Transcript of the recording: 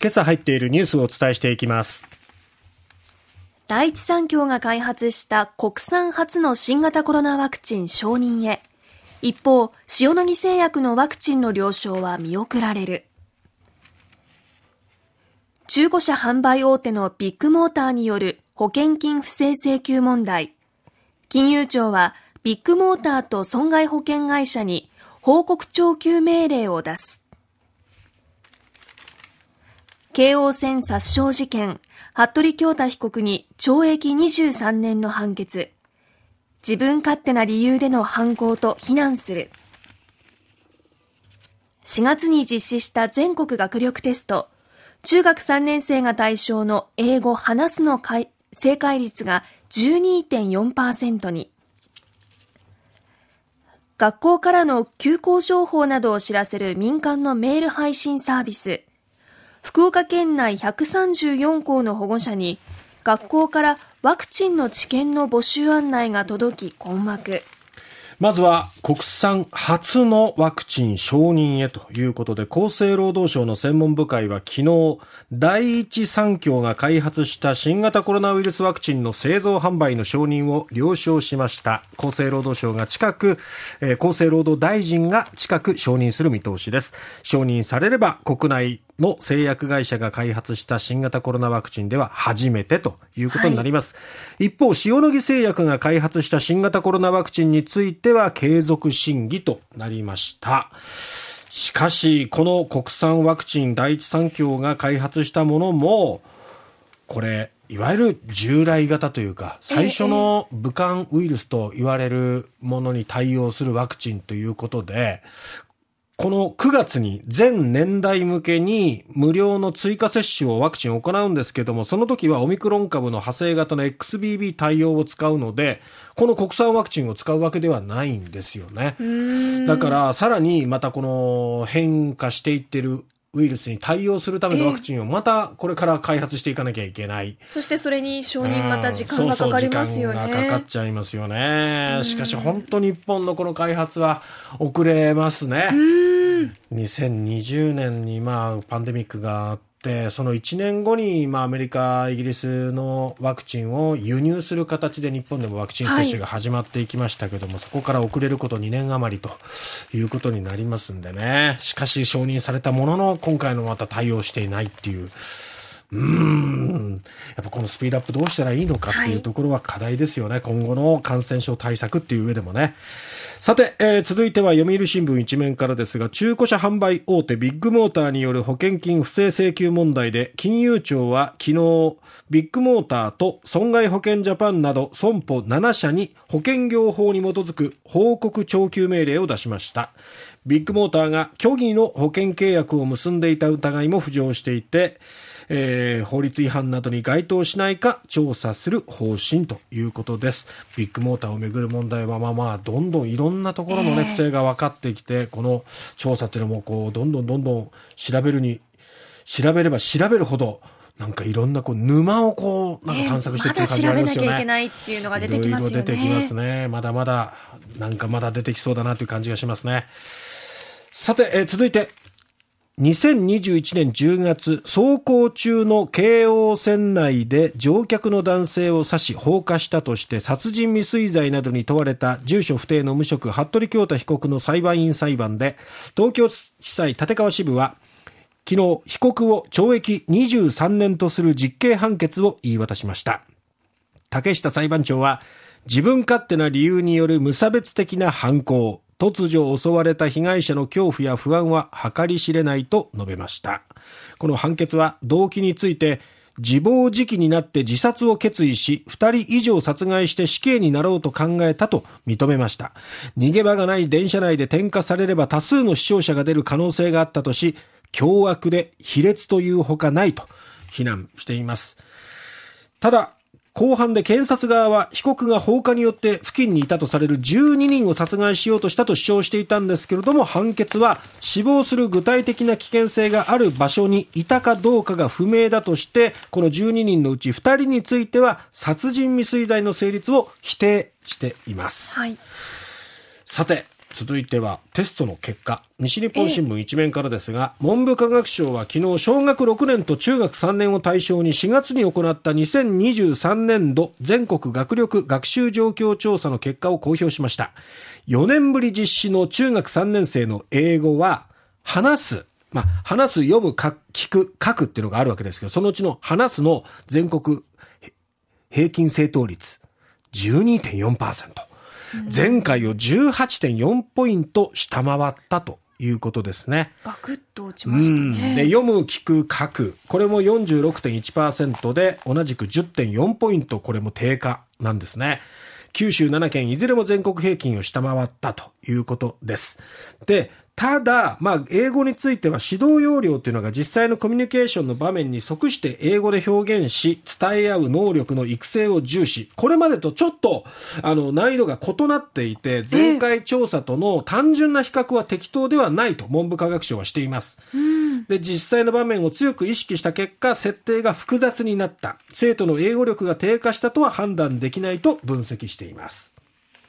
今朝入っているニュースをお伝えしていきます。第一三共が開発した国産初の新型コロナワクチン承認へ。一方塩野義製薬のワクチンの了承は見送られる。中古車販売大手のビッグモーターによる保険金不正請求問題。金融庁はビッグモーターと損害保険会社に報告徴求命令を出す。京王線殺傷事件、服部京太被告に懲役23年の判決。自分勝手な理由での犯行と非難する。4月に実施した全国学力テスト、中学3年生が対象の英語話すの正解率が12.4%に。学校からの休校情報などを知らせる民間のメール配信サービス。福岡県内134校の保護者に学校からワクチンの治験の募集案内が届き困惑。まずは国産初のワクチン承認へということで、厚生労働省の専門部会は昨日、第一三共が開発した新型コロナウイルスワクチンの製造販売の承認を了承しました。厚生労働省が近く、えー、厚生労働大臣が近く承認する見通しです。承認されれば国内の製薬会社が開発した新型コロナワクチンでは初めてということになります。はい、一方、塩野義製薬が開発した新型コロナワクチンについては継続審議となりました。しかし、この国産ワクチン第一三共が開発したものも、これ、いわゆる従来型というか、最初の武漢ウイルスと言われるものに対応するワクチンということで、この9月に全年代向けに無料の追加接種をワクチンを行うんですけども、その時はオミクロン株の派生型の XBB 対応を使うので、この国産ワクチンを使うわけではないんですよね。だから、さらにまたこの変化していってるウイルスに対応するためのワクチンをまたこれから開発していかなきゃいけない。そしてそれに承認また時間がかかりますよね。そうそう時間がかかっちゃいますよね。しかし本当日本のこの開発は遅れますね。2020年にまあパンデミックがあって、その1年後に、まあ、アメリカ、イギリスのワクチンを輸入する形で日本でもワクチン接種が始まっていきましたけども、はい、そこから遅れること2年余りということになりますんでね。しかし承認されたものの、今回のまた対応していないっていう。うん。やっぱこのスピードアップどうしたらいいのかっていうところは課題ですよね。はい、今後の感染症対策っていう上でもね。さて、えー、続いては読売新聞一面からですが、中古車販売大手ビッグモーターによる保険金不正請求問題で、金融庁は昨日、ビッグモーターと損害保険ジャパンなど損保7社に保険業法に基づく報告徴求命令を出しました。ビッグモーターが虚偽の保険契約を結んでいた疑いも浮上していて、えー、法律違反などに該当しないか調査する方針ということです。ビッグモーターをめぐる問題はまあまあどんどんいろんなところのね、不正が分かってきて、この調査っていうのもこうどんどんどんどん調べるに調べれば調べるほどなんかいろんなこう沼をこうなんか探索していってる感じがありますよね。まだ調べなきゃいけないっていうのが出てきますよね。いろいろ出てきますね。まだまだなんかまだ出てきそうだなという感じがしますね。さて、えー、続いて2021年10月、走行中の京王線内で乗客の男性を刺し放火したとして殺人未遂罪などに問われた住所不定の無職、服部京太被告の裁判員裁判で、東京地裁立川支部は、昨日、被告を懲役23年とする実刑判決を言い渡しました。竹下裁判長は、自分勝手な理由による無差別的な犯行、突如襲われた被害者の恐怖や不安は計り知れないと述べました。この判決は動機について、自暴自棄になって自殺を決意し、二人以上殺害して死刑になろうと考えたと認めました。逃げ場がない電車内で点火されれば多数の死傷者が出る可能性があったとし、凶悪で卑劣というほかないと非難しています。ただ、後半で検察側は被告が放火によって付近にいたとされる12人を殺害しようとしたと主張していたんですけれども判決は死亡する具体的な危険性がある場所にいたかどうかが不明だとしてこの12人のうち2人については殺人未遂罪の成立を否定しています。はい、さて続いてはテストの結果西日本新聞一面からですが、文部科学省は昨日小学6年と中学3年を対象に4月に行った2023年度全国学力学習状況調査の結果を公表しました4年ぶり実施の中学3年生の英語は話すまあ、話す、読む、聞く、書くっていうのがあるわけですけど、そのうちの話すの全国平均正答率12.4%。前回を18.4ポイント下回ったということですね。ガクッと落ちましたね。で読む、聞く、書く。これも46.1%で、同じく10.4ポイント、これも低下なんですね。九州7県いずれも全国平均を下回ったということです。で、ただ、まあ、英語については指導要領というのが実際のコミュニケーションの場面に即して英語で表現し、伝え合う能力の育成を重視。これまでとちょっと、あの、難易度が異なっていて、前回調査との単純な比較は適当ではないと文部科学省はしています。で、実際の場面を強く意識した結果、設定が複雑になった。生徒の英語力が低下したとは判断できないと分析しています。